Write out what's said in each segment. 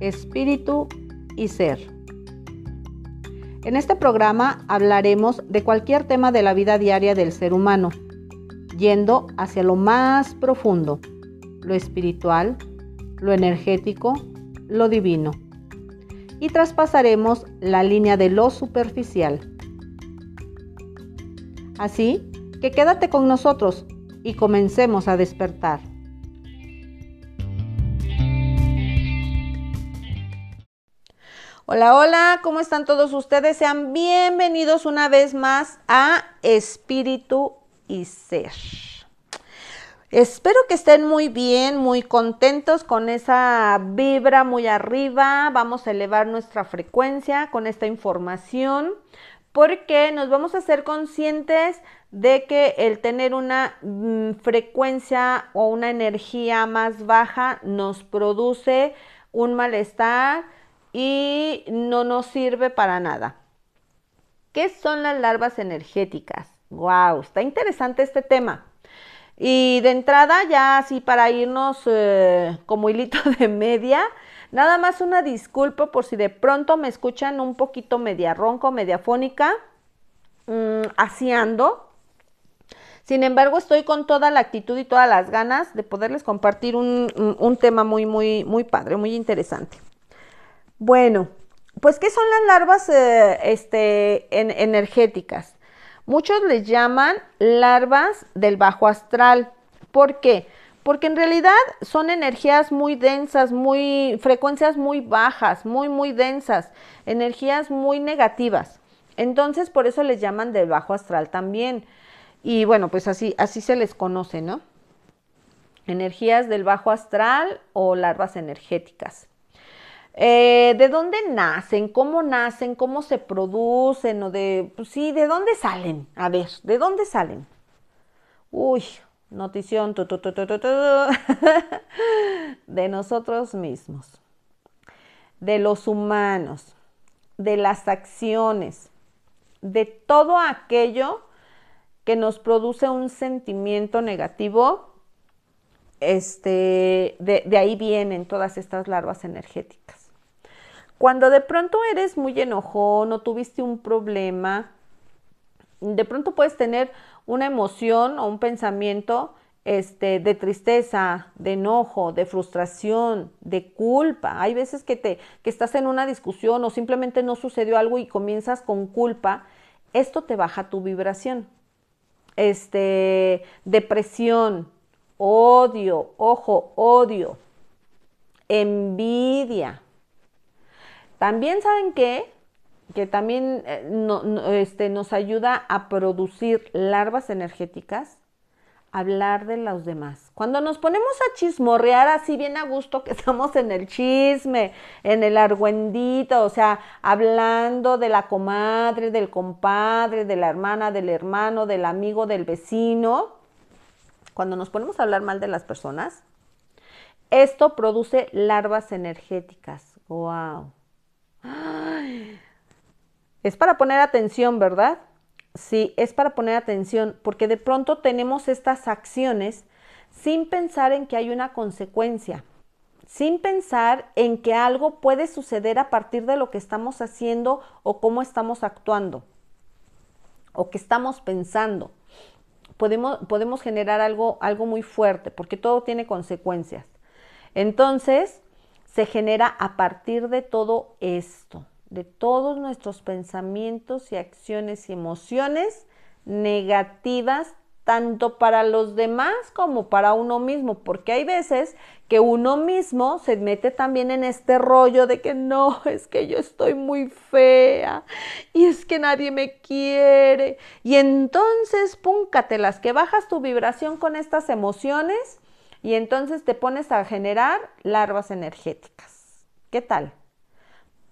espíritu y ser. En este programa hablaremos de cualquier tema de la vida diaria del ser humano, yendo hacia lo más profundo, lo espiritual, lo energético, lo divino. Y traspasaremos la línea de lo superficial. Así que quédate con nosotros y comencemos a despertar. Hola, hola, ¿cómo están todos ustedes? Sean bienvenidos una vez más a Espíritu y Ser. Espero que estén muy bien, muy contentos con esa vibra muy arriba. Vamos a elevar nuestra frecuencia con esta información porque nos vamos a ser conscientes de que el tener una mm, frecuencia o una energía más baja nos produce un malestar y no nos sirve para nada. ¿Qué son las larvas energéticas? ¡Wow! Está interesante este tema. Y de entrada, ya así para irnos eh, como hilito de media, nada más una disculpa por si de pronto me escuchan un poquito media ronco, media fónica, mm, ando. Sin embargo, estoy con toda la actitud y todas las ganas de poderles compartir un, un tema muy, muy, muy padre, muy interesante. Bueno, pues ¿qué son las larvas eh, este, energéticas? Muchos les llaman larvas del bajo astral. ¿Por qué? Porque en realidad son energías muy densas, muy frecuencias muy bajas, muy muy densas, energías muy negativas. Entonces, por eso les llaman del bajo astral también. Y bueno, pues así así se les conoce, ¿no? Energías del bajo astral o larvas energéticas. Eh, ¿De dónde nacen? ¿Cómo nacen? ¿Cómo se producen? O de, pues sí, ¿de dónde salen? A ver, ¿de dónde salen? Uy, notición, de nosotros mismos, de los humanos, de las acciones, de todo aquello que nos produce un sentimiento negativo, este, de, de ahí vienen todas estas larvas energéticas. Cuando de pronto eres muy enojón o tuviste un problema, de pronto puedes tener una emoción o un pensamiento este, de tristeza, de enojo, de frustración, de culpa. Hay veces que, te, que estás en una discusión o simplemente no sucedió algo y comienzas con culpa. Esto te baja tu vibración. Este, depresión, odio, ojo, odio, envidia, también saben que, que también eh, este, nos ayuda a producir larvas energéticas, hablar de los demás. Cuando nos ponemos a chismorrear así bien a gusto, que estamos en el chisme, en el argüendito, o sea, hablando de la comadre, del compadre, de la hermana, del hermano, del amigo, del vecino, cuando nos ponemos a hablar mal de las personas, esto produce larvas energéticas. ¡Wow! Es para poner atención, ¿verdad? Sí, es para poner atención, porque de pronto tenemos estas acciones sin pensar en que hay una consecuencia, sin pensar en que algo puede suceder a partir de lo que estamos haciendo o cómo estamos actuando o que estamos pensando. Podemos, podemos generar algo, algo muy fuerte, porque todo tiene consecuencias. Entonces, se genera a partir de todo esto, de todos nuestros pensamientos y acciones y emociones negativas, tanto para los demás como para uno mismo, porque hay veces que uno mismo se mete también en este rollo de que no, es que yo estoy muy fea y es que nadie me quiere. Y entonces, púncatelas, que bajas tu vibración con estas emociones y entonces te pones a generar larvas energéticas. ¿Qué tal?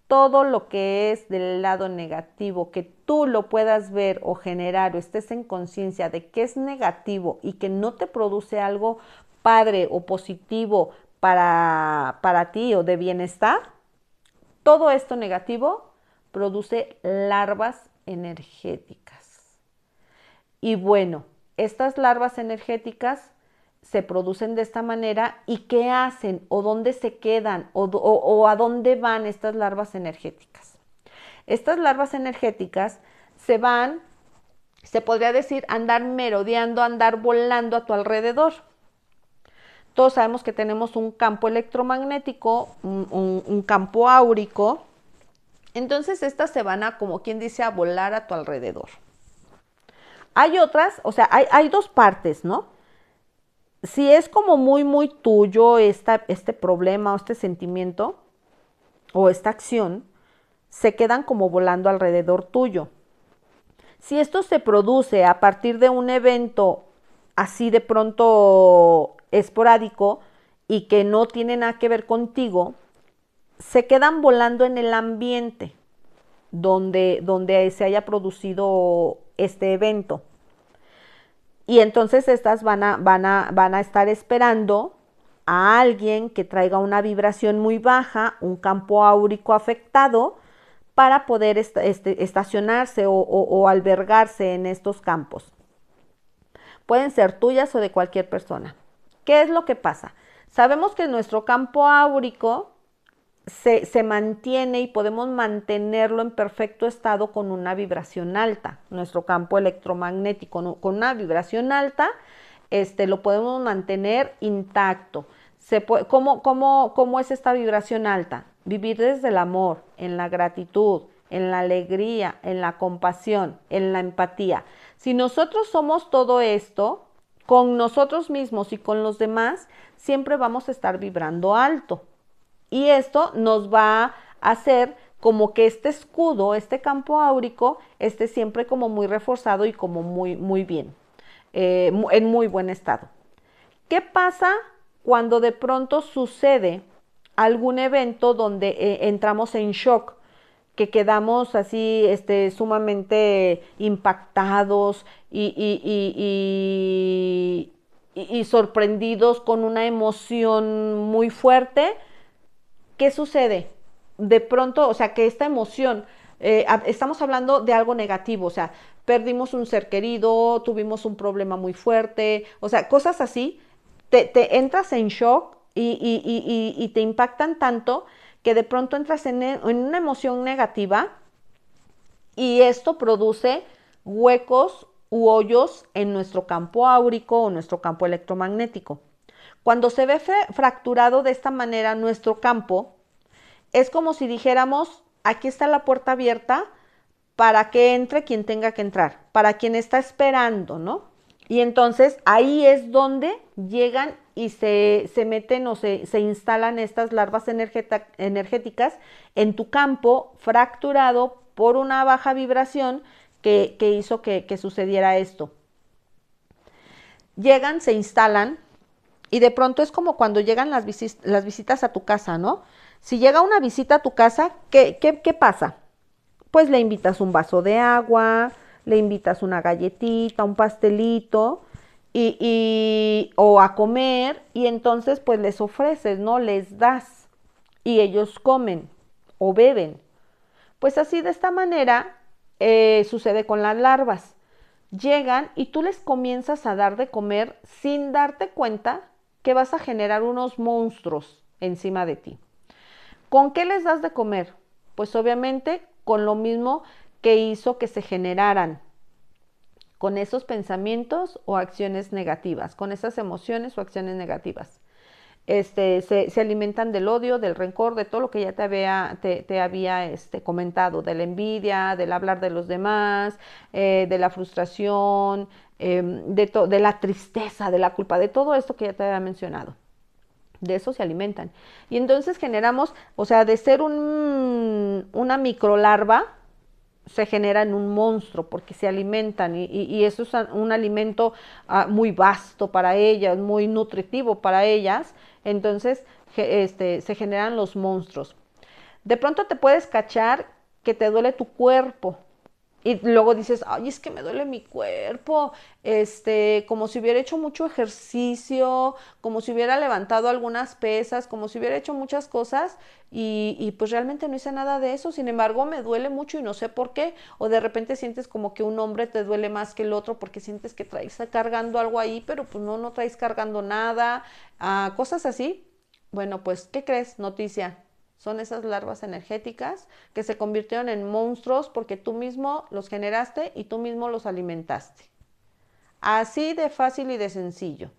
Todo lo que es del lado negativo, que tú lo puedas ver o generar o estés en conciencia de que es negativo y que no te produce algo padre o positivo para, para ti o de bienestar, todo esto negativo produce larvas energéticas. Y bueno, estas larvas energéticas se producen de esta manera y qué hacen o dónde se quedan o, a dónde van estas larvas energéticas. Estas larvas energéticas se van, se podría decir, andar merodeando, andar volando a tu alrededor. Todos sabemos que tenemos un campo electromagnético, un, campo áurico. Entonces estas se van a, como quien dice, a volar a tu alrededor. Hay otras, o sea, hay, hay dos partes, ¿no? Si es como muy, muy tuyo este problema o este sentimiento o esta acción, se quedan como volando alrededor tuyo. Si esto se produce a partir de un evento así de pronto esporádico y que no tiene nada que ver contigo, se quedan volando en el ambiente donde, donde se haya producido este evento. Y entonces estas van a, van a, van a estar esperando a alguien que traiga una vibración muy baja, un campo áurico afectado, para poder este, estacionarse o, o albergarse en estos campos. Pueden ser tuyas o de cualquier persona. ¿Qué es lo que pasa? Sabemos que nuestro campo áurico se, mantiene y podemos mantenerlo en perfecto estado con una vibración alta. Nuestro campo electromagnético con una vibración alta, este, lo podemos mantener intacto. Se ¿cómo, cómo es esta vibración alta? Vivir desde el amor, en la gratitud, en la alegría, en la compasión, en la empatía. Si nosotros somos todo esto, con nosotros mismos y con los demás, siempre vamos a estar vibrando alto. Y esto nos va a hacer como que este escudo, este campo áurico, esté siempre como muy reforzado y como muy, muy bien, eh, en muy buen estado. ¿Qué pasa cuando de pronto sucede algún evento donde eh, entramos en shock? que quedamos así este, sumamente impactados y, y, sorprendidos con una emoción muy fuerte, ¿qué sucede? De pronto, o sea, que esta emoción, eh, estamos hablando de algo negativo, o sea, perdimos un ser querido, tuvimos un problema muy fuerte, o sea, cosas así, te, entras en shock y, te impactan tanto que de pronto entras en, en una emoción negativa y esto produce huecos u hoyos en nuestro campo áurico o nuestro campo electromagnético. Cuando se ve fracturado de esta manera nuestro campo, es como si dijéramos, aquí está la puerta abierta para que entre quien tenga que entrar, para quien está esperando, ¿no? Y entonces ahí es donde llegan y se, meten o se, instalan estas larvas energéticas en tu campo fracturado por una baja vibración que, hizo que, que sucediera esto. Llegan, se instalan, y de pronto es como cuando llegan las, visitas a tu casa, ¿no? Si llega una visita a tu casa, ¿qué, qué, pasa? Pues le invitas un vaso de agua, le invitas una galletita, un pastelito, y, y, o a comer, y entonces pues les ofreces, ¿no? Les das, y ellos comen o beben. Pues así de esta manera eh, sucede con las larvas. Llegan y tú les comienzas a dar de comer sin darte cuenta que vas a generar unos monstruos encima de ti. ¿Con qué les das de comer? Pues obviamente con lo mismo que hizo que se generaran con esos pensamientos o acciones negativas, con esas emociones o acciones negativas. Este, se, alimentan del odio, del rencor, de todo lo que ya te había, te, había este, comentado, de la envidia, del hablar de los demás, eh, de la frustración, Em, de, de la tristeza, de la culpa, de todo esto que ya te había mencionado. De eso se alimentan. Y entonces generamos, o sea, de ser un, una microlarva, se generan un monstruo porque se alimentan y, eso es un alimento ah, muy vasto para ellas, muy nutritivo para ellas. Entonces este, se generan los monstruos. De pronto te puedes cachar que te duele tu cuerpo y luego dices, ay, es que me duele mi cuerpo, este, como si hubiera hecho mucho ejercicio, como si hubiera levantado algunas pesas, como si hubiera hecho muchas cosas y, y, pues realmente no hice nada de eso, sin embargo me duele mucho y no sé por qué, o de repente sientes como que un hombre te duele más que el otro porque sientes que traes cargando algo ahí, pero pues no, no traes cargando nada, ah, cosas así. Bueno, pues, ¿qué crees? Noticia, son esas larvas energéticas que se convirtieron en monstruos porque tú mismo los generaste y tú mismo los alimentaste. Así de fácil y de sencillo.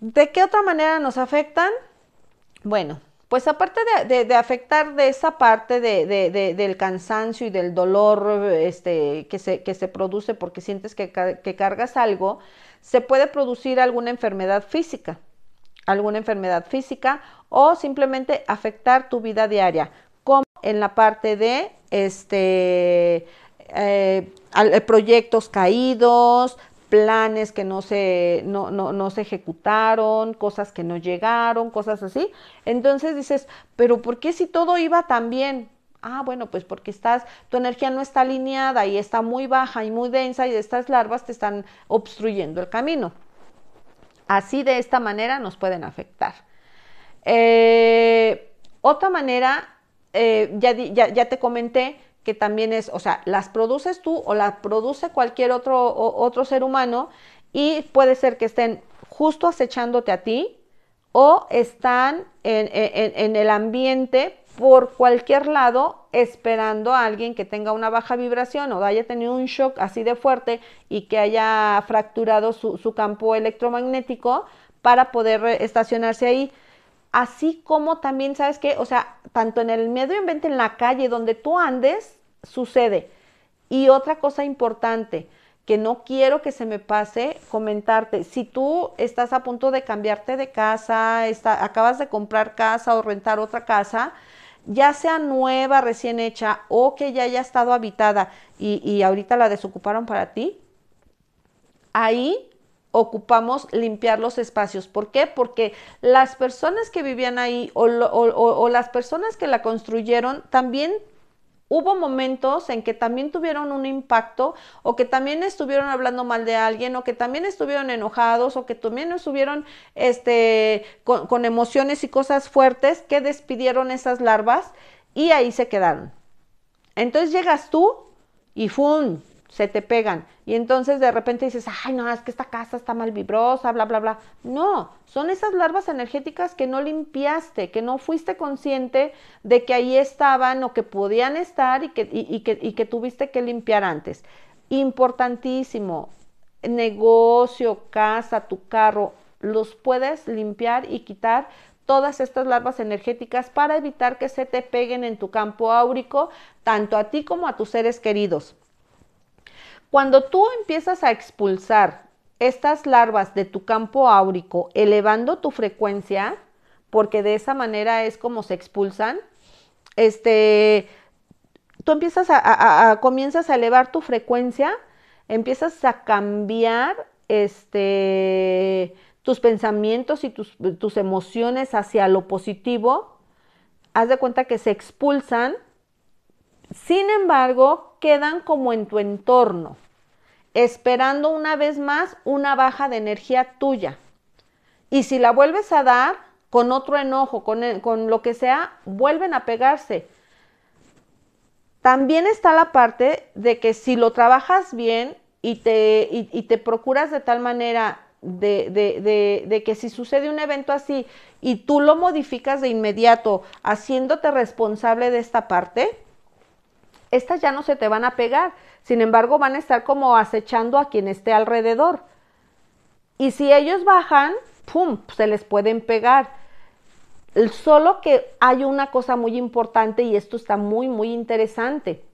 ¿De qué otra manera nos afectan? Bueno, pues aparte de, afectar de esa parte del cansancio y del dolor este, que, se, que, se, produce porque sientes que, que cargas algo, se puede producir alguna enfermedad física alguna enfermedad física o simplemente afectar tu vida diaria, como en la parte de este, eh, eh, proyectos caídos, planes que no se, no, no, no se ejecutaron, cosas que no llegaron, cosas así. Entonces dices, pero ¿por qué si todo iba tan bien? Ah, bueno, pues porque estás, tu energía no está alineada y está muy baja y muy densa y estas larvas te están obstruyendo el camino. Así de esta manera nos pueden afectar. Eh, otra manera, eh, ya, te comenté que también es, o sea, las produces tú o las produce cualquier otro, otro ser humano y puede ser que estén justo acechándote a ti o están en el ambiente por cualquier lado esperando a alguien que tenga una baja vibración o haya tenido un shock así de fuerte y que haya fracturado su, campo electromagnético para poder estacionarse ahí. Así como también, ¿sabes qué? O sea, tanto en el medio ambiente, en la calle, donde tú andes, sucede. Y otra cosa importante, que no quiero que se me pase comentarte, si tú estás a punto de cambiarte de casa, acabas de comprar casa o rentar otra casa, ya sea nueva, recién hecha o que ya haya estado habitada y, ahorita la desocuparon para ti, ahí ocupamos limpiar los espacios. ¿Por qué? Porque las personas que vivían ahí o, o, las personas que la construyeron también hubo momentos en que también tuvieron un impacto o que también estuvieron hablando mal de alguien o que también estuvieron enojados o que también estuvieron este, con, emociones y cosas fuertes que despidieron esas larvas y ahí se quedaron. Entonces llegas tú y ¡fum! Se te pegan. Y entonces de repente dices, ay, no, es que esta casa está mal vibrosa, bla, bla, bla. No, son esas larvas energéticas que no limpiaste, que no fuiste consciente de que ahí estaban o que podían estar y que, que, y que tuviste que limpiar antes. Importantísimo, negocio, casa, tu carro, los puedes limpiar y quitar todas estas larvas energéticas para evitar que se te peguen en tu campo áurico, tanto a ti como a tus seres queridos. Cuando tú empiezas a expulsar estas larvas de tu campo áurico, elevando tu frecuencia, porque de esa manera es como se expulsan, este, tú empiezas a, comienzas a elevar tu frecuencia, empiezas a cambiar este, tus pensamientos y tus, tus emociones hacia lo positivo, haz de cuenta que se expulsan. Sin embargo, quedan como en tu entorno, esperando una vez más una baja de energía tuya. Y si la vuelves a dar con otro enojo, con, lo que sea, vuelven a pegarse. También está la parte de que si lo trabajas bien y te, y, te procuras de tal manera de, de, de, que si sucede un evento así y tú lo modificas de inmediato haciéndote responsable de esta parte, estas ya no se te van a pegar, sin embargo van a estar como acechando a quien esté alrededor. Y si ellos bajan, ¡pum!, se les pueden pegar. Solo que hay una cosa muy importante y esto está muy, muy interesante.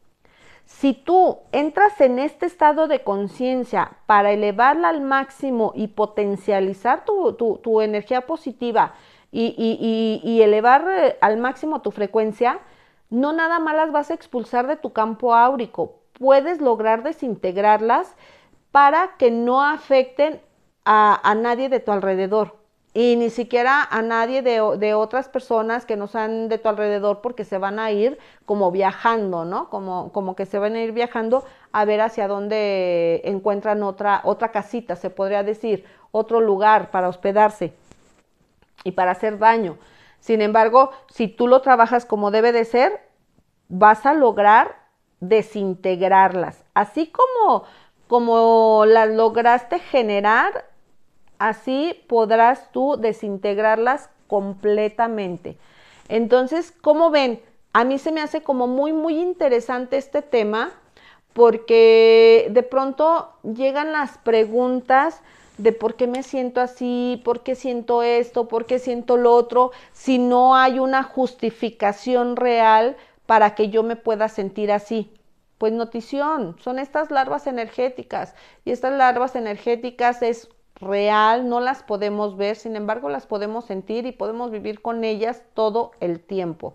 Si tú entras en este estado de conciencia para elevarla al máximo y potencializar tu, energía positiva y, y elevar eh, al máximo tu frecuencia, no nada más las vas a expulsar de tu campo áurico, puedes lograr desintegrarlas para que no afecten a, nadie de tu alrededor. y ni siquiera a nadie de, de, otras personas que no sean de tu alrededor porque se van a ir como viajando, ¿no? Como, como que se van a ir viajando a ver hacia dónde encuentran otra, otra casita, se podría decir, otro lugar para hospedarse y para hacer daño. Sin embargo, si tú lo trabajas como debe de ser, vas a lograr desintegrarlas. Así como, como las lograste generar, así podrás tú desintegrarlas completamente. Entonces, ¿cómo ven? A mí se me hace como muy, muy interesante este tema porque de pronto llegan las preguntas de por qué me siento así, por qué siento esto, por qué siento lo otro, si no hay una justificación real para que yo me pueda sentir así. Pues notición, son estas larvas energéticas y estas larvas energéticas es real, no las podemos ver, sin embargo las podemos sentir y podemos vivir con ellas todo el tiempo.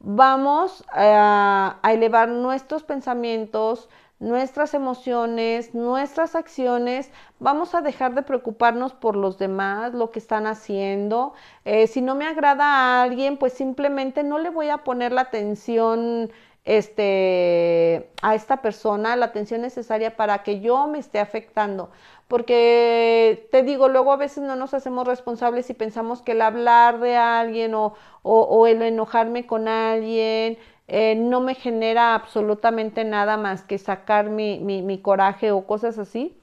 Vamos a, a elevar nuestros pensamientos, nuestras emociones, nuestras acciones, vamos a dejar de preocuparnos por los demás, lo que están haciendo. Eh, si no me agrada a alguien, pues simplemente no le voy a poner la atención este, a esta persona, la atención necesaria para que yo me esté afectando. Porque te digo, luego a veces no nos hacemos responsables y pensamos que el hablar de alguien o, o el enojarme con alguien, eh, no me genera absolutamente nada más que sacar mi, coraje o cosas así,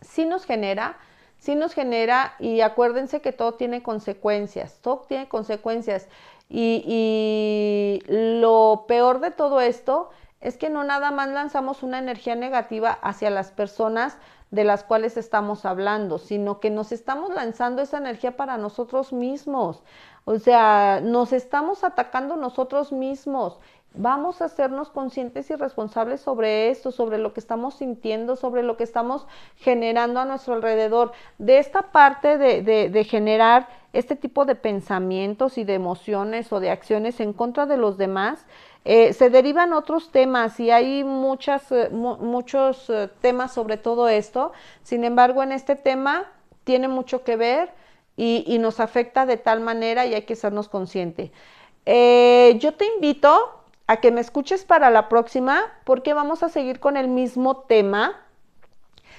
sí nos genera, sí nos genera y acuérdense que todo tiene consecuencias, todo tiene consecuencias y lo peor de todo esto es que no nada más lanzamos una energía negativa hacia las personas de las cuales estamos hablando, sino que nos estamos lanzando esa energía para nosotros mismos. O sea, nos estamos atacando nosotros mismos. Vamos a hacernos conscientes y responsables sobre esto, sobre lo que estamos sintiendo, sobre lo que estamos generando a nuestro alrededor. De esta parte de, de, generar este tipo de pensamientos y de emociones o de acciones en contra de los demás, eh, se derivan otros temas y hay muchas, eh, muchos eh, temas sobre todo esto. Sin embargo, en este tema tiene mucho que ver y, nos afecta de tal manera y hay que sernos conscientes. Eh, yo te invito a que me escuches para la próxima porque vamos a seguir con el mismo tema.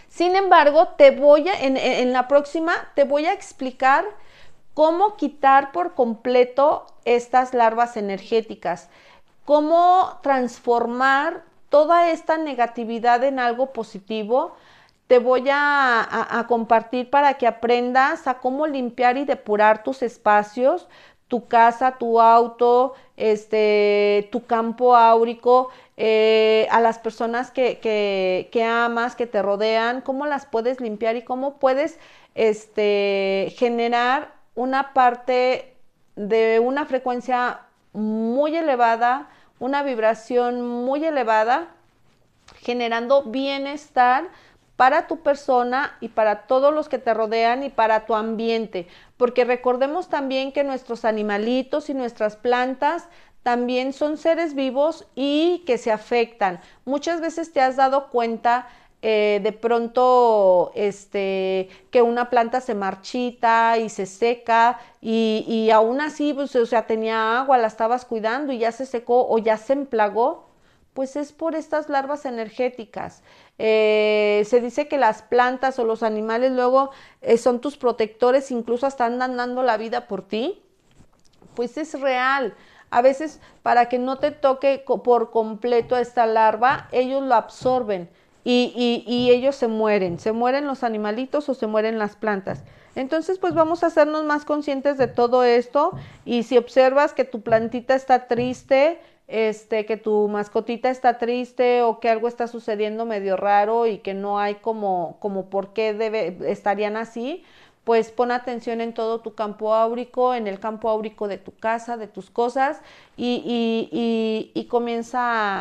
Sin embargo, te voy a, en la próxima te voy a explicar cómo quitar por completo estas larvas energéticas, cómo transformar toda esta negatividad en algo positivo, te voy a, compartir para que aprendas a cómo limpiar y depurar tus espacios, tu casa, tu auto, este, tu campo áurico, eh, a las personas que, que, amas, que te rodean, cómo las puedes limpiar y cómo puedes este, generar una parte de una frecuencia muy elevada, una vibración muy elevada, generando bienestar para tu persona y para todos los que te rodean y para tu ambiente. Porque recordemos también que nuestros animalitos y nuestras plantas también son seres vivos y que se afectan. Muchas veces te has dado cuenta eh, de pronto este, que una planta se marchita y se seca y, y aún así, pues, o sea, tenía agua, la estabas cuidando y ya se secó o ya se emplagó pues es por estas larvas energéticas. Eh, se dice que las plantas o los animales luego eh, son tus protectores, incluso hasta andan dando la vida por ti. Pues es real. A veces para que no te toque por completo esta larva, ellos lo absorben y, y ellos se mueren. Se mueren los animalitos o se mueren las plantas. Entonces, pues vamos a hacernos más conscientes de todo esto y si observas que tu plantita está triste, este, que tu mascotita está triste o que algo está sucediendo medio raro y que no hay como, como por qué debe, estarían así, pues pon atención en todo tu campo áurico, en el campo áurico de tu casa, de tus cosas y, y, y, comienza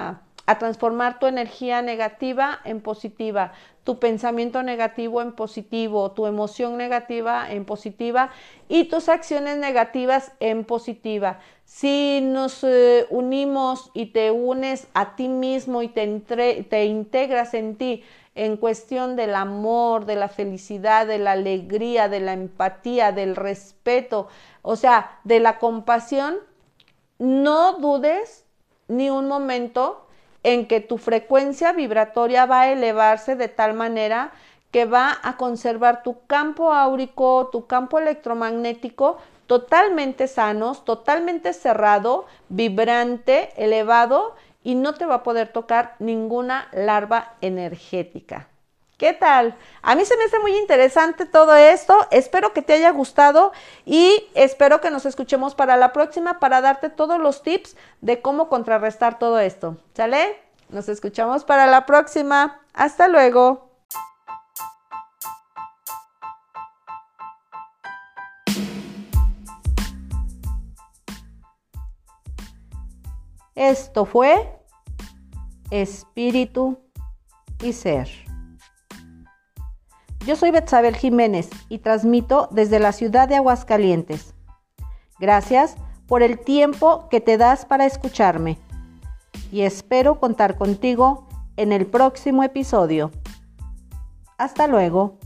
a, a transformar tu energía negativa en positiva, tu pensamiento negativo en positivo, tu emoción negativa en positiva y tus acciones negativas en positiva. Si nos eh, unimos y te unes a ti mismo y te, te integras en ti en cuestión del amor, de la felicidad, de la alegría, de la empatía, del respeto, o sea, de la compasión, no dudes ni un momento en que tu frecuencia vibratoria va a elevarse de tal manera que va a conservar tu campo áurico, tu campo electromagnético totalmente sanos, totalmente cerrado, vibrante, elevado y no te va a poder tocar ninguna larva energética. ¿Qué tal? A mí se me hace muy interesante todo esto. Espero que te haya gustado y espero que nos escuchemos para la próxima para darte todos los tips de cómo contrarrestar todo esto. ¿Sale? Nos escuchamos para la próxima. Hasta luego. Esto fue espíritu y ser. Yo soy Betsabel Jiménez y transmito desde la ciudad de Aguascalientes. Gracias por el tiempo que te das para escucharme y espero contar contigo en el próximo episodio. Hasta luego.